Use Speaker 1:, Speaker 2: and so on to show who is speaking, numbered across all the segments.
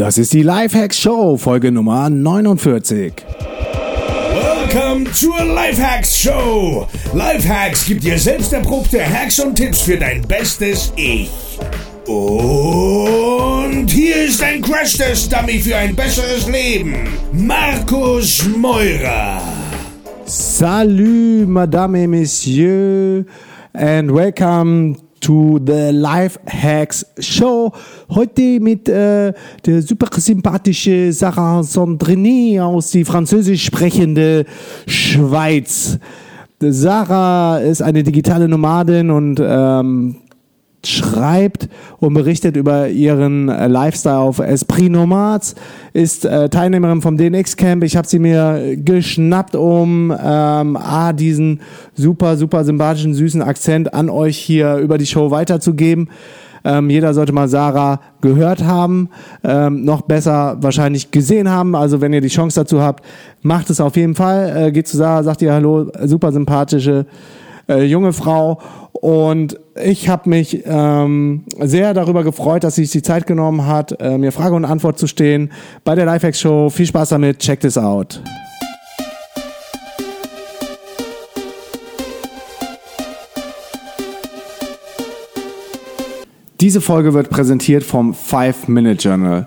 Speaker 1: Das ist die Lifehacks Show, Folge Nummer 49.
Speaker 2: Welcome zur Lifehacks Show. Lifehacks gibt dir selbst erprobte Hacks und Tipps für dein bestes Ich. Und hier ist ein Crash-Test-Dummy für ein besseres Leben. Markus Meurer.
Speaker 1: Salut, Madame et Messieurs, and welcome to the Life Hacks Show. Heute mit äh, der super sympathische Sarah Sandrini aus die französisch sprechende Schweiz. Sarah ist eine digitale Nomadin und ähm, schreibt und berichtet über ihren äh, Lifestyle auf Esprit Nomads, ist äh, Teilnehmerin vom DNX Camp. Ich habe sie mir geschnappt, um ähm, A, diesen super, super sympathischen, süßen Akzent an euch hier über die Show weiterzugeben. Ähm, jeder sollte mal Sarah gehört haben, ähm, noch besser wahrscheinlich gesehen haben. Also wenn ihr die Chance dazu habt, macht es auf jeden Fall. Äh, geht zu Sarah, sagt ihr Hallo, super sympathische äh, junge Frau. Und ich habe mich ähm, sehr darüber gefreut, dass sie sich die Zeit genommen hat, äh, mir Frage und Antwort zu stehen bei der Lifehacks Show. Viel Spaß damit, check this out. Diese Folge wird präsentiert vom 5-Minute Journal.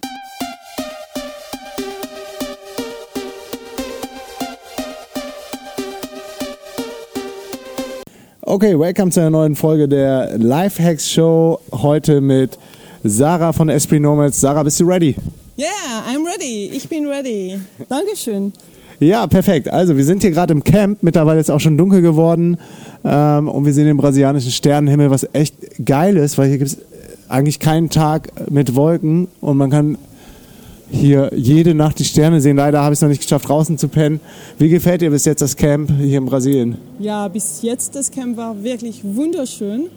Speaker 1: Okay, welcome zu einer neuen Folge der Lifehacks Show. Heute mit Sarah von Esprit Nomads. Sarah, bist du ready?
Speaker 3: Yeah, I'm ready. Ich bin ready. Dankeschön.
Speaker 1: Ja, perfekt. Also, wir sind hier gerade im Camp. Mittlerweile ist es auch schon dunkel geworden. Ähm, und wir sehen den brasilianischen Sternenhimmel, was echt geil ist, weil hier gibt es eigentlich keinen Tag mit Wolken und man kann hier jede Nacht die Sterne sehen. Leider habe ich es noch nicht geschafft, draußen zu pennen. Wie gefällt dir bis jetzt das Camp hier in Brasilien?
Speaker 3: Ja, bis jetzt das Camp war wirklich wunderschön.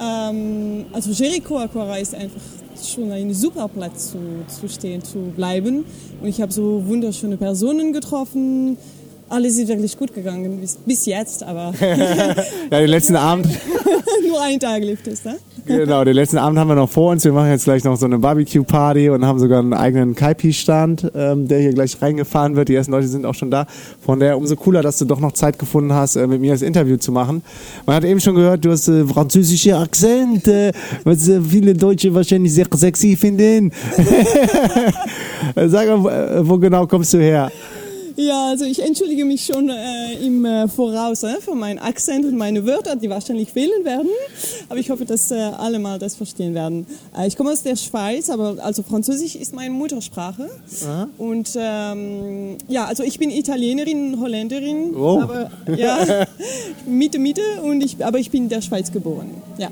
Speaker 3: Ähm, also Jericoacoara ist einfach schon ein super Platz zu, zu stehen, zu bleiben. Und ich habe so wunderschöne Personen getroffen. Alles ist wirklich gut gegangen bis, bis jetzt, aber
Speaker 1: ja, den letzten Abend.
Speaker 3: nur ein Tag lief es, ne?
Speaker 1: Genau, den letzten Abend haben wir noch vor uns. Wir machen jetzt gleich noch so eine Barbecue-Party und haben sogar einen eigenen Kaipi-Stand, ähm, der hier gleich reingefahren wird. Die ersten Leute sind auch schon da. Von daher umso cooler, dass du doch noch Zeit gefunden hast, äh, mit mir das Interview zu machen. Man hat eben schon gehört, du hast äh, französische Akzent, äh, was äh, viele Deutsche wahrscheinlich sehr sexy finden. Sag mal, wo genau kommst du her?
Speaker 3: Ja, also ich entschuldige mich schon äh, im äh, Voraus äh, für meinen Akzent und meine Wörter, die wahrscheinlich fehlen werden. Aber ich hoffe, dass äh, alle mal das verstehen werden. Äh, ich komme aus der Schweiz, aber also Französisch ist meine Muttersprache. Aha. Und ähm, ja, also ich bin Italienerin, Holländerin, oh. aber ja, Mitte, Mitte. Und ich, aber ich bin in der Schweiz geboren. Ja.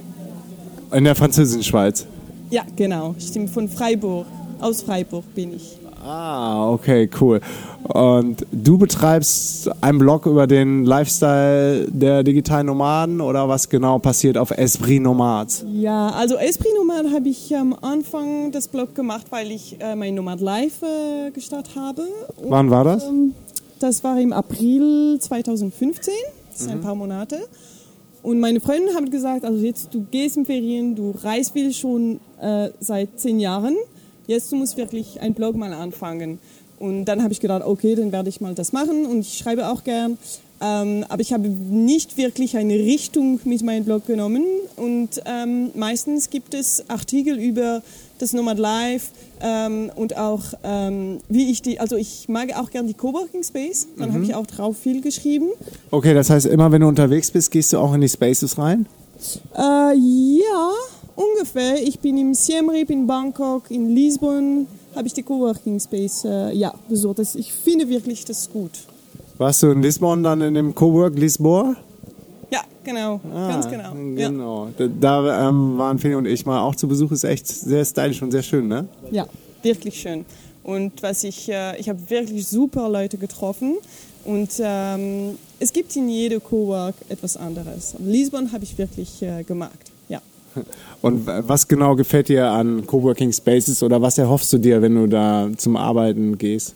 Speaker 1: In der französischen Schweiz?
Speaker 3: Ja, genau. Stimmt, von Freiburg. Aus Freiburg bin ich.
Speaker 1: Ah, okay, cool. Und du betreibst einen Blog über den Lifestyle der digitalen Nomaden oder was genau passiert auf Esprit Nomads?
Speaker 3: Ja, also Esprit Nomad habe ich am Anfang des Blog gemacht, weil ich äh, mein Nomad Live äh, gestartet habe.
Speaker 1: Und, Wann war das? Ähm,
Speaker 3: das war im April 2015, das sind mhm. ein paar Monate. Und meine Freundin haben gesagt, also jetzt du gehst in Ferien, du reist viel schon äh, seit zehn Jahren jetzt du musst wirklich ein Blog mal anfangen. Und dann habe ich gedacht, okay, dann werde ich mal das machen und ich schreibe auch gern. Ähm, aber ich habe nicht wirklich eine Richtung mit meinem Blog genommen. Und ähm, meistens gibt es Artikel über das Nomad Life ähm, und auch ähm, wie ich die, also ich mag auch gern die Coworking Space. Dann mhm. habe ich auch drauf viel geschrieben.
Speaker 1: Okay, das heißt, immer wenn du unterwegs bist, gehst du auch in die Spaces rein?
Speaker 3: Äh, ja, ungefähr. Ich bin im Siem Reap in Bangkok, in Lisbon habe ich die Coworking Space äh, ja, besucht. Das, ich finde wirklich das gut.
Speaker 1: Warst du in Lisbon dann in dem Cowork Lisboa?
Speaker 3: Ja, genau, ah, ganz genau.
Speaker 1: Genau, ja. da, da ähm, waren Feli und ich mal auch zu Besuch. Ist echt sehr stylisch und sehr schön, ne?
Speaker 3: Ja, wirklich schön. Und was ich, äh, ich habe wirklich super Leute getroffen. Und ähm, es gibt in jedem Cowork etwas anderes. Lisbon habe ich wirklich äh, gemacht.
Speaker 1: Und was genau gefällt dir an Coworking Spaces oder was erhoffst du dir, wenn du da zum Arbeiten gehst?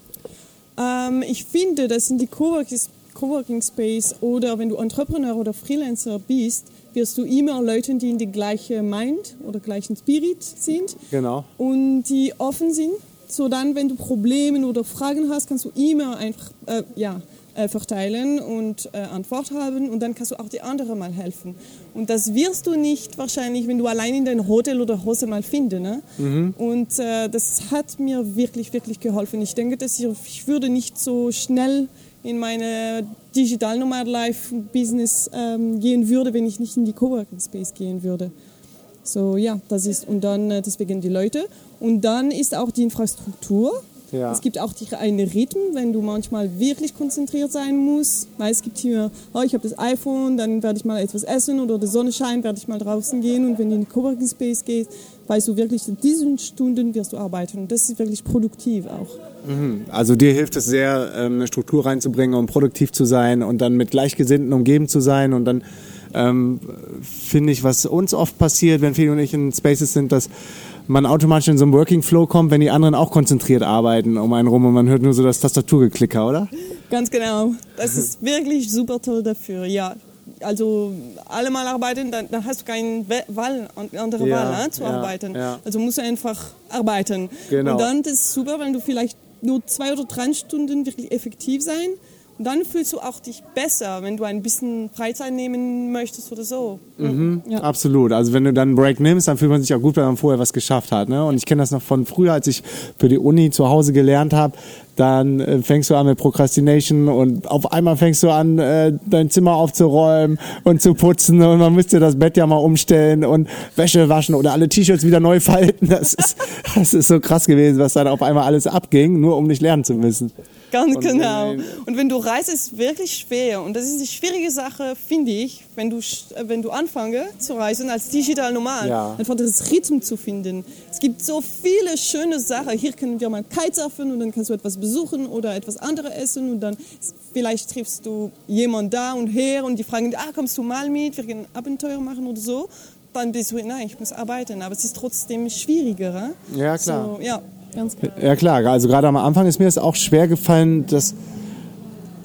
Speaker 3: Ähm, ich finde, das sind die Coworking, Coworking Space oder wenn du Entrepreneur oder Freelancer bist, wirst du immer Leute, die in die gleiche Mind oder gleichen Spirit sind
Speaker 1: Genau.
Speaker 3: und die offen sind. So dann, wenn du Probleme oder Fragen hast, kannst du immer einfach äh, ja, äh, verteilen und äh, Antwort haben und dann kannst du auch die anderen mal helfen. Und das wirst du nicht wahrscheinlich, wenn du allein in dein Hotel oder Hose mal finden. Ne? Und äh, das hat mir wirklich, wirklich geholfen. Ich denke, dass ich, ich würde nicht so schnell in meine Digital Nomad Life Business ähm, gehen würde, wenn ich nicht in die Coworking Space gehen würde. So, ja, das ist, und dann äh, deswegen die Leute. Und dann ist auch die Infrastruktur.
Speaker 1: Ja.
Speaker 3: Es gibt auch einen Rhythmen, wenn du manchmal wirklich konzentriert sein musst. Weil es gibt hier, oh, ich habe das iPhone, dann werde ich mal etwas essen oder die Sonne scheint, werde ich mal draußen gehen. Und wenn du in den Coworking Space gehst, weißt du wirklich, in diesen Stunden wirst du arbeiten. Und das ist wirklich produktiv auch.
Speaker 1: Also dir hilft es sehr, ähm, eine Struktur reinzubringen, um produktiv zu sein und dann mit Gleichgesinnten umgeben zu sein. Und dann ähm, finde ich, was uns oft passiert, wenn Feli und ich in Spaces sind, dass man automatisch in so einen Working Flow kommt, wenn die anderen auch konzentriert arbeiten um einen rum und man hört nur so das Tastaturgeklicker, oder?
Speaker 3: Ganz genau. Das ist wirklich super toll dafür, ja. Also alle mal arbeiten, dann, dann hast du keine Wahl, andere
Speaker 1: Ja,
Speaker 3: Wahl ne, zu
Speaker 1: ja,
Speaker 3: arbeiten.
Speaker 1: ja.
Speaker 3: Also musst du einfach arbeiten.
Speaker 1: Genau.
Speaker 3: Und dann ist es super, wenn du vielleicht nur zwei oder drei Stunden wirklich effektiv sein. Und dann fühlst du auch dich besser, wenn du ein bisschen Freizeit nehmen möchtest oder so. Ja.
Speaker 1: Absolut. Also wenn du dann einen Break nimmst, dann fühlt man sich auch gut, wenn man vorher was geschafft hat. Ne? Und ich kenne das noch von früher, als ich für die Uni zu Hause gelernt habe. Dann äh, fängst du an mit Procrastination und auf einmal fängst du an, äh, dein Zimmer aufzuräumen und zu putzen und man müsste das Bett ja mal umstellen und Wäsche waschen oder alle T-Shirts wieder neu falten. Das ist, das ist so krass gewesen, was dann auf einmal alles abging, nur um nicht lernen zu müssen.
Speaker 3: Ganz
Speaker 1: Und
Speaker 3: genau. Und wenn du reist, ist es wirklich schwer. Und das ist die schwierige Sache, finde ich, wenn du, äh, wenn du anfange zu reisen als digital normal.
Speaker 1: Ja.
Speaker 3: Einfach das Rhythm zu finden. Es gibt so viele schöne Sachen. Hier können wir mal Kitesurfen und dann kannst du etwas besuchen oder etwas anderes essen und dann vielleicht triffst du jemanden da und her und die fragen, ah, kommst du mal mit, wir können Abenteuer machen oder so. Dann bist du, nein, ich muss arbeiten. Aber es ist trotzdem schwieriger.
Speaker 1: Ja, klar.
Speaker 3: So, ja, ganz klar.
Speaker 1: Ja klar, also gerade am Anfang ist mir es auch schwer gefallen, das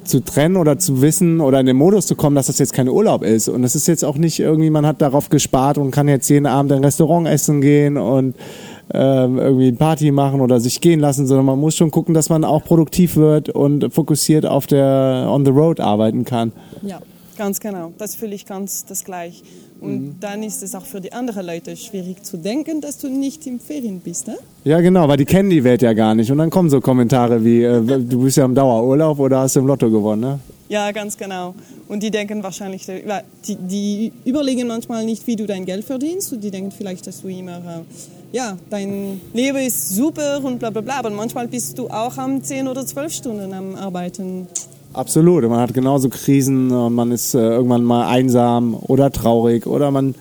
Speaker 1: zu trennen oder zu wissen oder in den Modus zu kommen, dass das jetzt kein Urlaub ist. Und das ist jetzt auch nicht irgendwie, man hat darauf gespart und kann jetzt jeden Abend in ein Restaurant essen gehen und ähm, irgendwie eine Party machen oder sich gehen lassen, sondern man muss schon gucken, dass man auch produktiv wird und fokussiert auf der On the Road arbeiten kann.
Speaker 3: Ja, ganz genau. Das fühle ich ganz das gleich. Und dann ist es auch für die anderen Leute schwierig zu denken, dass du nicht im Ferien bist. Ne?
Speaker 1: Ja, genau, weil die kennen die Welt ja gar nicht. Und dann kommen so Kommentare wie, äh, du bist ja im Dauerurlaub oder hast du im Lotto gewonnen, ne?
Speaker 3: Ja, ganz genau. Und die denken wahrscheinlich, ja, die, die überlegen manchmal nicht, wie du dein Geld verdienst. Und die denken vielleicht, dass du immer, äh, ja, dein Leben ist super und bla bla bla. Aber manchmal bist du auch am 10 oder 12 Stunden am Arbeiten.
Speaker 1: Absolut. Man hat genauso Krisen und man ist äh, irgendwann mal einsam oder traurig oder man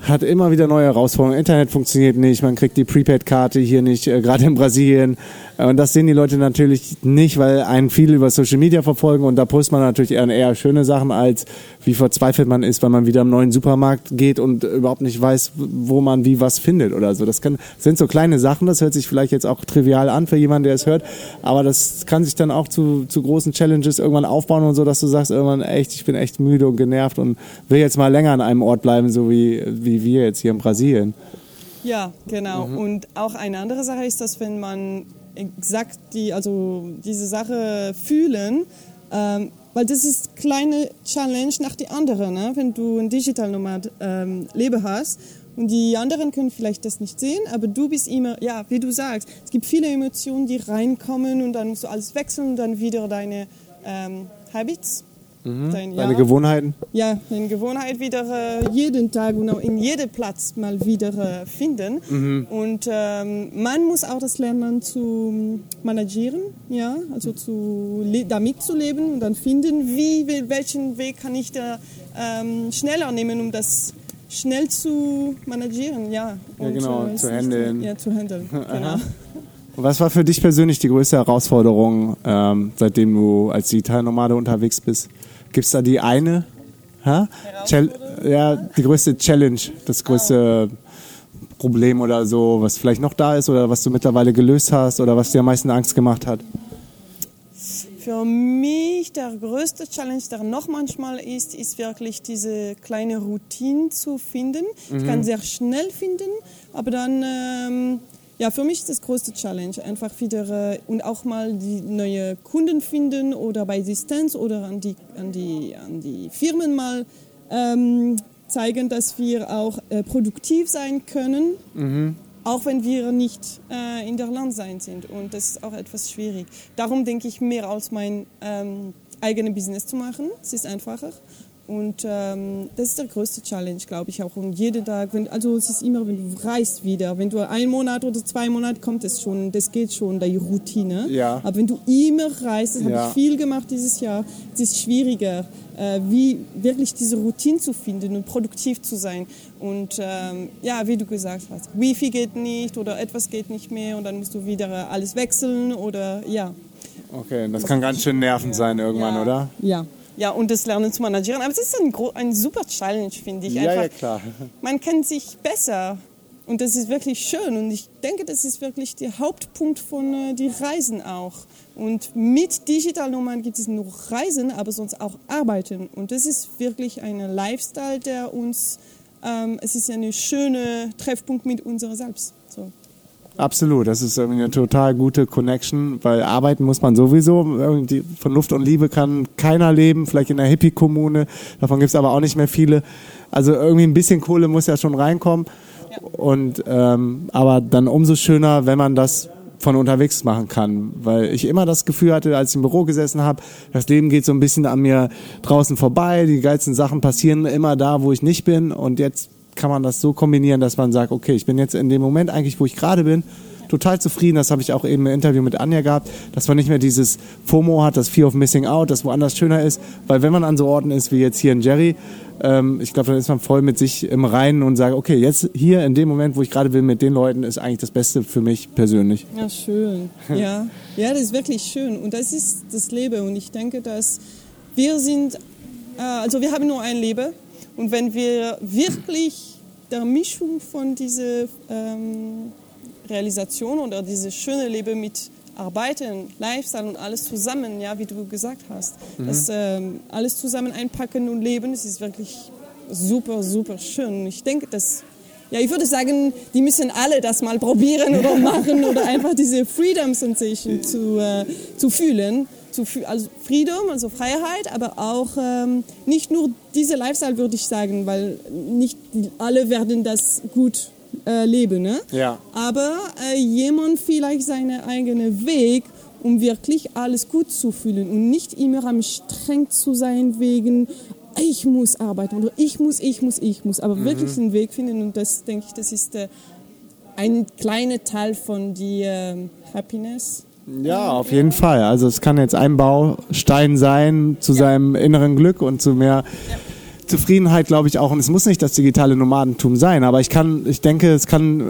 Speaker 1: hat immer wieder neue Herausforderungen. Internet funktioniert nicht, man kriegt die Prepaid-Karte hier nicht, äh, gerade in Brasilien. Äh, Und das sehen die Leute natürlich nicht, weil einen viele über Social Media verfolgen und da postet man natürlich eher, eher schöne Sachen, als wie verzweifelt man ist, weil man wieder im neuen Supermarkt geht und überhaupt nicht weiß, wo man wie was findet oder so. Das kann, sind so kleine Sachen, das hört sich vielleicht jetzt auch trivial an für jemanden, der es hört, aber das kann sich dann auch zu, zu großen Challenges irgendwann aufbauen und so, dass du sagst irgendwann, echt, ich bin echt müde und genervt und will jetzt mal länger an einem Ort bleiben, so wie, wie wir jetzt hier in Brasilien.
Speaker 3: Ja, genau. Und auch eine andere Sache ist, dass wenn man exakt die, also diese Sache fühlen, ähm, weil das ist kleine Challenge nach die andere, ne? wenn du ein Digital Nomad ähm, Leben hast und die anderen können vielleicht das nicht sehen, aber du bist immer, ja, wie du sagst, es gibt viele Emotionen, die reinkommen und dann musst du alles wechseln und dann wieder deine ähm, Habits, dein,
Speaker 1: Deine Gewohnheiten?
Speaker 3: ja, eine Gewohnheit wieder äh, jeden Tag und auch in jedem Platz mal wieder äh, finden. Und ähm, man muss auch das lernen zu managieren, ja, also zu damit zu leben und dann finden, wie, wel- welchen Weg kann ich da ähm, schneller nehmen, um das schnell zu managieren, ja.
Speaker 1: Ja,
Speaker 3: Und,
Speaker 1: genau,
Speaker 3: äh,
Speaker 1: zu handeln.
Speaker 3: Ja, zu handeln, genau.
Speaker 1: Was war für dich persönlich die größte Herausforderung, ähm, seitdem du als Digitalnomade unterwegs bist? Gibt es da die eine? Ha? Ja, die größte Challenge, das größte Problem oder so, was vielleicht noch da ist oder was du mittlerweile gelöst hast oder was dir am meisten Angst gemacht hat?
Speaker 3: Für mich der größte Challenge, der noch manchmal ist, ist wirklich diese kleine Routine zu finden. Ich kann sehr schnell finden, aber dann, ähm, ja, für mich ist das größte Challenge einfach wieder äh, und auch mal die neue Kunden finden oder bei Distanz oder an die, an die, an die Firmen mal ähm, zeigen, dass wir auch äh, produktiv sein können. Auch wenn wir nicht äh, in der Land sein sind. Und das ist auch etwas schwierig. Darum denke ich mehr als mein ähm, eigenes Business zu machen. Es ist einfacher. Und ähm, das ist der größte Challenge, glaube ich auch. Und jeden Tag, wenn, also es ist immer, wenn du reist wieder, wenn du einen Monat oder zwei Monate kommt es schon, das geht schon, die Routine.
Speaker 1: Ja.
Speaker 3: Aber wenn du immer reist, das
Speaker 1: Ja.
Speaker 3: habe ich viel gemacht dieses Jahr, es ist schwieriger, äh, wie wirklich diese Routine zu finden und produktiv zu sein. Und ähm, ja, wie du gesagt hast, Wifi geht nicht oder etwas geht nicht mehr und dann musst du wieder alles wechseln oder ja.
Speaker 1: Okay, das kann ganz schön nervend sein irgendwann,
Speaker 3: Ja.
Speaker 1: oder?
Speaker 3: Ja. Ja, und das Lernen zu managieren. Aber es ist ein, ein super Challenge, finde ich.
Speaker 1: Ja,
Speaker 3: Einfach,
Speaker 1: ja, klar.
Speaker 3: Man kennt sich besser. Und das ist wirklich schön. Und ich denke, das ist wirklich der Hauptpunkt von äh, die Reisen auch. Und mit Digital Nomad gibt es nur Reisen, aber sonst auch Arbeiten. Und das ist wirklich ein Lifestyle, der uns, ähm, es ist ein schöner Treffpunkt mit unserer selbst. So.
Speaker 1: Absolut, das ist irgendwie eine total gute Connection, weil arbeiten muss man sowieso. Von Luft und Liebe kann keiner leben, vielleicht in einer Hippie-Kommune, davon gibt es aber auch nicht mehr viele. Also irgendwie ein bisschen Kohle muss ja schon reinkommen. Und ähm, aber dann umso schöner, wenn man das von unterwegs machen kann, weil ich immer das Gefühl hatte, als ich im Büro gesessen habe, das Leben geht so ein bisschen an mir draußen vorbei, die geilsten Sachen passieren immer da, wo ich nicht bin und jetzt kann man das so kombinieren, dass man sagt, okay, ich bin jetzt in dem Moment eigentlich, wo ich gerade bin, total zufrieden. Das habe ich auch eben im Interview mit Anja gehabt, dass man nicht mehr dieses FOMO hat, das Fear of Missing Out, das woanders schöner ist. Weil wenn man an so Orten ist wie jetzt hier in Jerry, ähm, ich glaube, dann ist man voll mit sich im Reinen und sagt, okay, jetzt hier in dem Moment, wo ich gerade bin mit den Leuten, ist eigentlich das Beste für mich persönlich.
Speaker 3: Ja, schön. Ja. ja, das ist wirklich schön. Und das ist das Leben. Und ich denke, dass wir sind, äh, also wir haben nur ein Leben. Und wenn wir wirklich der Mischung von dieser ähm, Realisation oder dieses schöne Leben mit Arbeiten, Lifestyle und alles zusammen, ja, wie du gesagt hast, das ähm, alles zusammen einpacken und leben, das ist wirklich super, super schön. Ich denke, dass ja, ich würde sagen, die müssen alle das mal probieren oder machen oder einfach diese Freedom Sensation zu, äh, zu fühlen. Zu, also Freedom, also Freiheit, aber auch ähm, nicht nur diese Lifestyle, würde ich sagen, weil nicht alle werden das gut äh, leben. Ne?
Speaker 1: Ja.
Speaker 3: Aber äh, jemand vielleicht seinen eigenen Weg, um wirklich alles gut zu fühlen und nicht immer am streng zu sein wegen ich muss arbeiten oder ich muss, ich muss, ich muss, aber wirklich einen Weg finden und das denke ich, das ist äh, ein kleiner Teil von die ähm, Happiness.
Speaker 1: Ja, auf jeden Fall. Also es kann jetzt ein Baustein sein zu seinem inneren Glück und zu mehr Zufriedenheit, glaube ich auch. Und es muss nicht das digitale Nomadentum sein, aber ich kann, ich denke, es kann äh,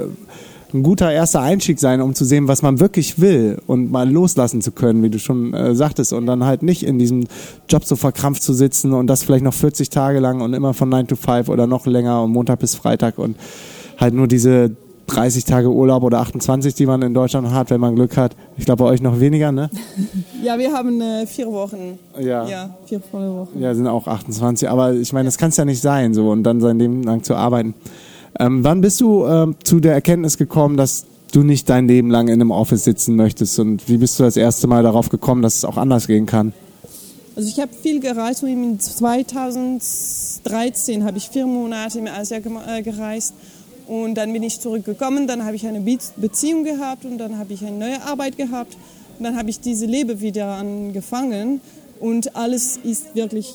Speaker 1: ein guter erster Einstieg sein, um zu sehen, was man wirklich will und mal loslassen zu können, wie du schon äh, sagtest, und dann halt nicht in diesem Job so verkrampft zu sitzen und das vielleicht noch 40 Tage lang und immer von 9 to 5 oder noch länger und Montag bis Freitag und halt nur diese 30 Tage Urlaub oder 28, die man in Deutschland hat, wenn man Glück hat. Ich glaube, bei euch noch weniger, ne?
Speaker 3: Ja, wir haben äh, vier Wochen.
Speaker 1: Ja.
Speaker 3: Ja, vier volle Wochen.
Speaker 1: Ja, sind auch 28. Aber ich meine, das kann es ja nicht sein, so und dann sein Leben lang zu arbeiten. Ähm, wann bist du ähm, zu der Erkenntnis gekommen, dass du nicht dein Leben lang in einem Office sitzen möchtest? Und wie bist du das erste Mal darauf gekommen, dass es auch anders gehen kann?
Speaker 3: Also ich habe viel gereist. In 2013 habe ich vier Monate in Asien äh, gereist. Und dann bin ich zurückgekommen. Dann habe ich eine Be Beziehung gehabt und dann habe ich eine neue Arbeit gehabt. Und dann habe ich diese Leben wieder angefangen. Und alles ist wirklich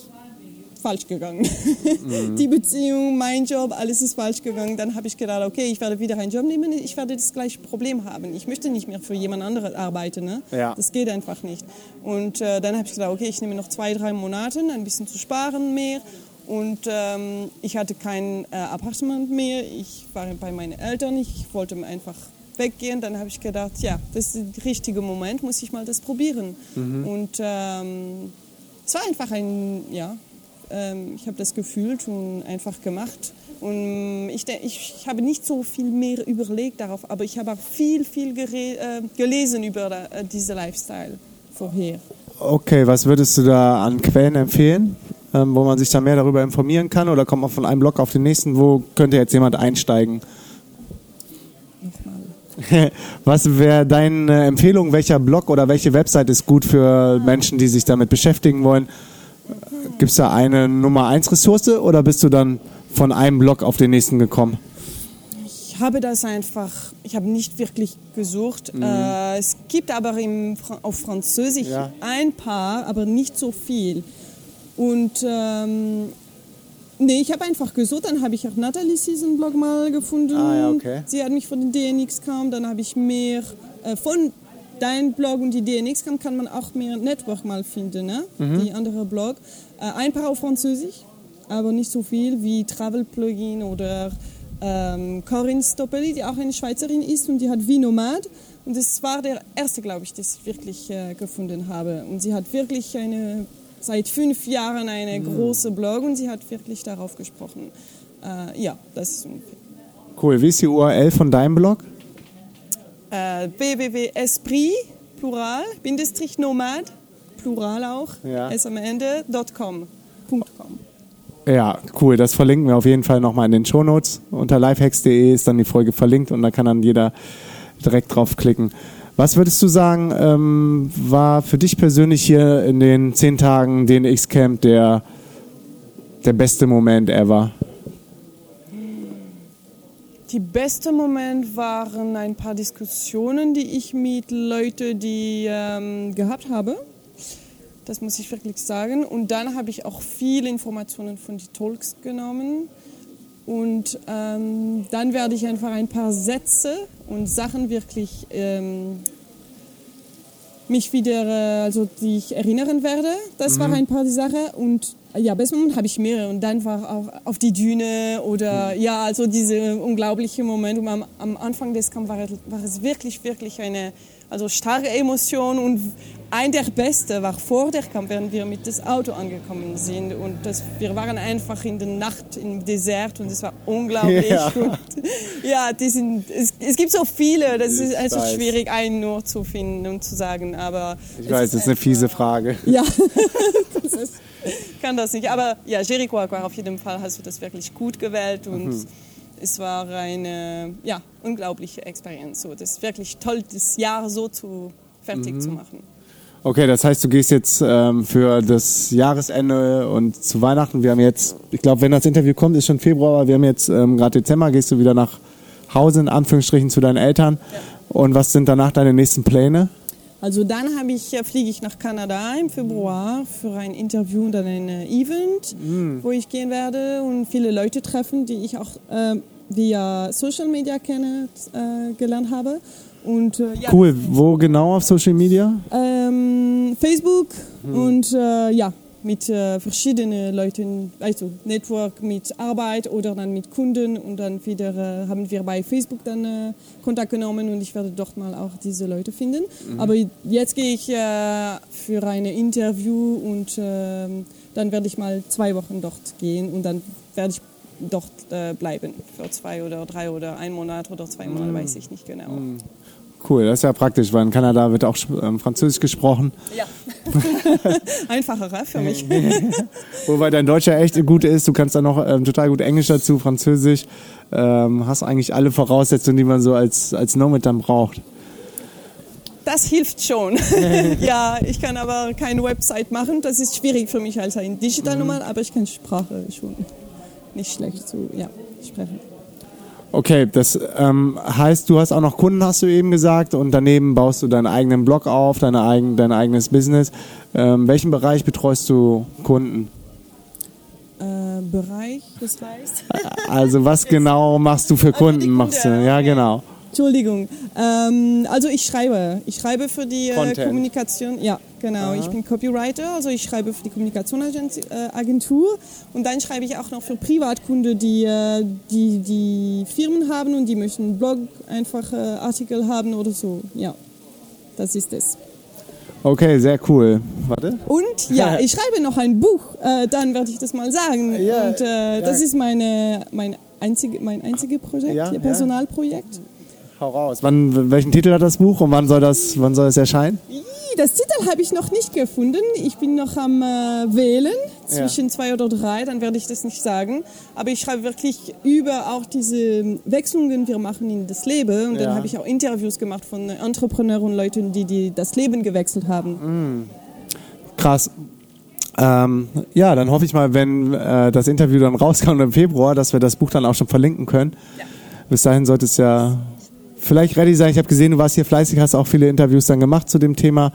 Speaker 3: falsch gegangen. Die Beziehung, mein Job, alles ist falsch gegangen. Dann habe ich gedacht, okay, ich werde wieder einen Job nehmen, ich werde das gleiche Problem haben. Ich möchte nicht mehr für jemand anderen arbeiten. Ne?
Speaker 1: Ja.
Speaker 3: Das geht einfach nicht. Und äh, dann habe ich gedacht, okay, ich nehme noch zwei, drei Monate, ein bisschen zu sparen mehr. Und ähm, ich hatte kein äh, Appartement mehr. Ich war bei meinen Eltern. Ich wollte einfach weggehen. Dann habe ich gedacht, ja, das ist der richtige Moment, muss ich mal das probieren. Und ähm, es war einfach ein, ja, ähm, ich habe das gefühlt und einfach gemacht. Und ich, denk- ich, ich habe nicht so viel mehr überlegt darauf, aber ich habe auch viel, viel äh, gelesen über äh, diese Lifestyle vorher.
Speaker 1: Okay, was würdest du da an Quellen empfehlen, ähm, wo man sich da mehr darüber informieren kann? Oder kommt man von einem Blog auf den nächsten? Wo könnte jetzt jemand einsteigen?
Speaker 3: Nochmal.
Speaker 1: Was wäre deine Empfehlung? Welcher Blog oder welche Website ist gut für Menschen, die sich damit beschäftigen wollen? Gibt es da eine Nummer 1 Ressource oder bist du dann von einem Blog auf den nächsten gekommen?
Speaker 3: Ich habe das einfach, ich habe nicht wirklich gesucht. Äh, es gibt aber im, auf Französisch
Speaker 1: Ja.
Speaker 3: ein paar, aber nicht so viel. Und ähm, nee, ich habe einfach gesucht, dann habe ich auch Nathalie diesen Blog mal gefunden.
Speaker 1: Ah, ja, okay.
Speaker 3: Sie hat mich von den DNX kam, dann habe ich mehr äh, von deinem Blog und die DNX kam, kann man auch mehr Network mal finden, ne? die andere Blog. Äh, ein paar auf Französisch, aber nicht so viel wie Travel Plugin oder ähm, Corinne Stoppeli, die auch eine Schweizerin ist und die hat wie Nomad. Und das war der erste, glaube ich, das ich wirklich äh, gefunden habe. Und sie hat wirklich eine, seit fünf Jahren eine große Blog und sie hat wirklich darauf gesprochen. Äh, ja, das ist ungefähr.
Speaker 1: Cool. Wie ist die URL von deinem Blog?
Speaker 3: Äh, www.esprit, plural, Bindestrich Nomad, plural auch,
Speaker 1: Ja.
Speaker 3: s am Ende, .com. .com.
Speaker 1: Ja, cool. Das verlinken wir auf jeden Fall nochmal in den Shownotes. Unter lifehacks.de ist dann die Folge verlinkt und da kann dann jeder direkt draufklicken. Was würdest du sagen, ähm, war für dich persönlich hier in den zehn Tagen DNX Camp der, der beste Moment ever?
Speaker 3: Die beste Moment waren ein paar Diskussionen, die ich mit Leuten, die ähm, gehabt habe. Das muss ich wirklich sagen. Und dann habe ich auch viele Informationen von den Talks genommen. Und ähm, dann werde ich einfach ein paar Sätze und Sachen wirklich ähm, mich wieder, äh, also die ich erinnern werde. Das war ein paar die Sachen. Und ja, besten Moment habe ich mehrere. Und dann war auch auf die Düne oder ja, also diese unglaubliche Moment. Am, am Anfang des Kampfes war, es- war es wirklich, wirklich eine also starke Emotion. Und ein der Beste war vor der Kampf, während wir mit das Auto angekommen sind. Und das, wir waren einfach in der Nacht im Desert und es war unglaublich.
Speaker 1: Ja.
Speaker 3: Und, ja, die sind, es, es gibt so viele, das
Speaker 1: Ich
Speaker 3: ist einfach
Speaker 1: weiß.
Speaker 3: schwierig, einen nur zu finden und zu sagen. Aber
Speaker 1: Ich weiß, das ist eine fiese Frage.
Speaker 3: ja, das ist, kann das nicht. Aber ja, Jericho Aquar, auf jeden Fall hast du das wirklich gut gewählt und
Speaker 1: Mhm.
Speaker 3: es war eine ja, unglaubliche Experience. So, das ist wirklich toll, das Jahr so zu, fertig
Speaker 1: Mhm.
Speaker 3: zu machen.
Speaker 1: Okay, das heißt, du gehst jetzt ähm, für das Jahresende und zu Weihnachten. Wir haben jetzt, ich glaube, wenn das Interview kommt, ist schon Februar, aber wir haben jetzt ähm, gerade Dezember. Gehst du wieder nach Hause, in Anführungsstrichen, zu deinen Eltern? Und was sind danach deine nächsten Pläne?
Speaker 3: Also dann habe ich, äh, fliege ich nach Kanada im Februar für ein Interview und dann ein äh, Event,
Speaker 1: Mm.
Speaker 3: wo ich gehen werde und viele Leute treffen, die ich auch äh, via Social Media kenne, äh, gelernt habe. Und, äh, ja,
Speaker 1: Cool. Wo genau auf Social Media?
Speaker 3: Ähm, Facebook
Speaker 1: Hm.
Speaker 3: und äh, ja, mit äh, verschiedenen Leuten, also Network mit Arbeit oder dann mit Kunden und dann wieder äh, haben wir bei Facebook dann äh, Kontakt genommen und ich werde dort mal auch diese Leute finden.
Speaker 1: Mhm.
Speaker 3: Aber jetzt gehe ich äh, für ein Interview und ähm, dann werde ich mal zwei Wochen dort gehen und dann werde ich dort äh, bleiben für zwei oder drei oder ein Monat oder zwei
Speaker 1: Mhm.
Speaker 3: Monate, weiß ich nicht genau.
Speaker 1: Cool, das ist ja praktisch, weil in Kanada wird auch ähm, Französisch gesprochen.
Speaker 3: Ja, einfacher für mich.
Speaker 1: Wobei dein Deutsch ja echt gut ist. Du kannst dann noch ähm, total gut Englisch dazu, Französisch. Ähm, hast eigentlich alle Voraussetzungen, die man so als, als Nomad dann braucht.
Speaker 3: Das hilft schon. ja, ich kann aber keine Website machen. Das ist schwierig für mich als ein Digital Nomad, aber ich kann Sprache schon nicht schlecht zu ja, sprechen.
Speaker 1: Okay, das ähm, heißt, du hast auch noch Kunden, hast du eben gesagt, und daneben baust du deinen eigenen Blog auf, deine eigen, dein eigenes Business. Ähm, welchen Bereich betreust du Kunden?
Speaker 3: Äh, Bereich, das heißt.
Speaker 1: Also was genau machst du für Kunden?
Speaker 3: die
Speaker 1: machst du? Ja,
Speaker 3: okay.
Speaker 1: genau.
Speaker 3: Entschuldigung. Ähm, also ich schreibe. Ich schreibe für die äh. Kommunikation. Ja, genau. Ich bin Copywriter, also ich schreibe für die Kommunikationsagentur äh, und dann schreibe ich auch noch für Privatkunden, die, äh, die die Firmen haben und die möchten Blog einfach äh, Artikel haben oder so. Ja, das ist es.
Speaker 1: Okay, sehr cool. Warte.
Speaker 3: Und ja, ich schreibe noch ein Buch, äh, dann werde ich das mal sagen.
Speaker 1: Ja,
Speaker 3: Und äh, das
Speaker 1: ja.
Speaker 3: ist meine, mein einzige, mein einziges Projekt,
Speaker 1: ja.
Speaker 3: Personalprojekt.
Speaker 1: Hau raus. Wann, welchen Titel hat das Buch und wann soll das, wann soll es erscheinen?
Speaker 3: Das Titel habe ich noch nicht gefunden. Ich bin noch am äh, Wählen zwischen zwei oder drei, dann werde ich das nicht sagen. Aber ich schreibe wirklich über auch diese Wechselungen, die wir machen in das Leben. Und
Speaker 1: Ja.
Speaker 3: dann habe ich auch Interviews gemacht von Entrepreneuren und Leuten, die, die das Leben gewechselt haben.
Speaker 1: Krass. Ähm, ja, dann hoffe ich mal, wenn äh, das Interview dann rauskommt im Februar, dass wir das Buch dann auch schon verlinken können. Bis dahin sollte es ja vielleicht ready sein. Ich habe gesehen, du warst hier fleißig, hast auch viele Interviews dann gemacht zu dem Thema.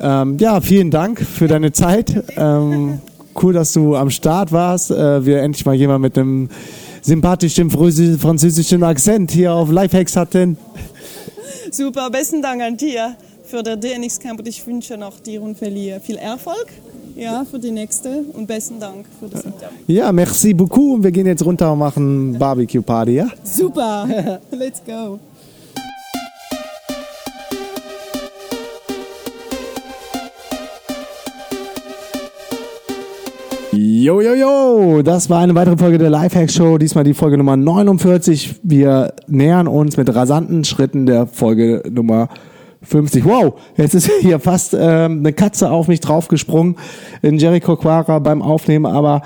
Speaker 1: Ähm, ja, vielen Dank für deine Zeit. Ähm, cool, dass du am Start warst. Äh, wir endlich mal jemand mit einem sympathischen Französ- französischen Akzent hier auf Lifehacks hatten.
Speaker 3: Super, besten Dank an dir für den DNX Camp und ich wünsche noch dir und Feli viel Erfolg ja, für die nächste und besten Dank für das Interview.
Speaker 1: Ja, merci beaucoup. Wir gehen jetzt runter und machen Barbecue Party, ja?
Speaker 3: Super, let's go.
Speaker 1: Jo, jo, jo, das war eine weitere Folge der Lifehack Show, diesmal die Folge Nummer 49. Wir nähern uns mit rasanten Schritten der Folge Nummer 50. Wow, jetzt ist hier fast ähm, eine Katze auf mich draufgesprungen in Jericho Quara beim Aufnehmen, aber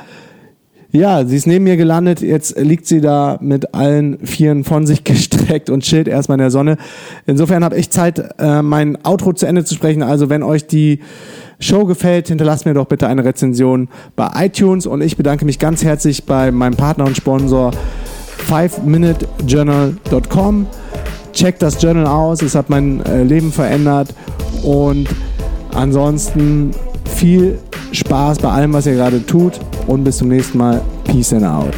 Speaker 1: ja, sie ist neben mir gelandet, jetzt liegt sie da mit allen Vieren von sich gestreckt und chillt erstmal in der Sonne. Insofern habe ich Zeit, äh, mein Outro zu Ende zu sprechen. Also wenn euch die Show gefällt, hinterlasst mir doch bitte eine Rezension bei iTunes und ich bedanke mich ganz herzlich bei meinem Partner und Sponsor 5minutejournal.com. Checkt das Journal aus, es hat mein äh, Leben verändert und ansonsten viel Spaß bei allem, was ihr gerade tut und bis zum nächsten Mal. Peace and out.